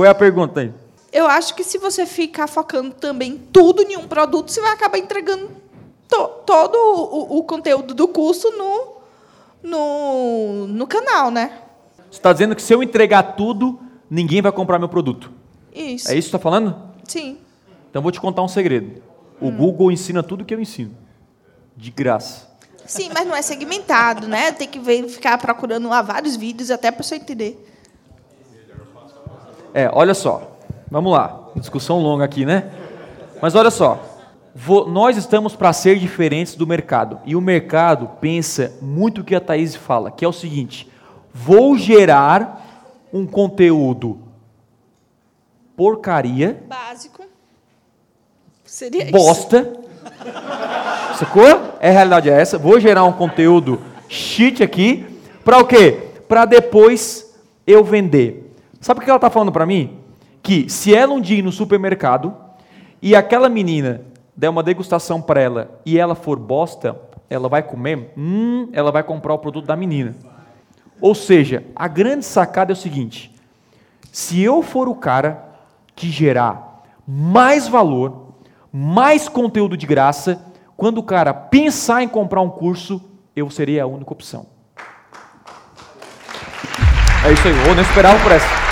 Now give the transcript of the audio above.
Qual é a pergunta aí? Eu acho que se você ficar focando também tudo em um produto, você vai acabar entregando to todo o, o, conteúdo do curso no, no, no canal, né? Você está dizendo que se eu entregar tudo, ninguém vai comprar meu produto. Isso. É isso que você está falando? Sim. Então vou te contar um segredo. O hum. Google ensina tudo que eu ensino. De graça. Sim, mas não é segmentado, né? Tem que ver, ficar procurando lá vários vídeos até para você entender. É, olha só. Vamos lá. Discussão longa aqui, né? Mas olha só. Vou, nós estamos para ser diferentes do mercado. E o mercado pensa muito o que a Thaís fala, que é o seguinte: vou gerar um conteúdo porcaria. Básico. Seria bosta. Isso. Sacou? É a realidade é essa. Vou gerar um conteúdo shit aqui. Para o quê? Para depois eu vender. Sabe o que ela está falando para mim? Que se ela um dia ir no supermercado e aquela menina der uma degustação para ela e ela for bosta, ela vai comer, hum, ela vai comprar o produto da menina. Ou seja, a grande sacada é o seguinte: se eu for o cara que gerar mais valor, mais conteúdo de graça, quando o cara pensar em comprar um curso, eu seria a única opção. É isso aí, ou não esperava por essa.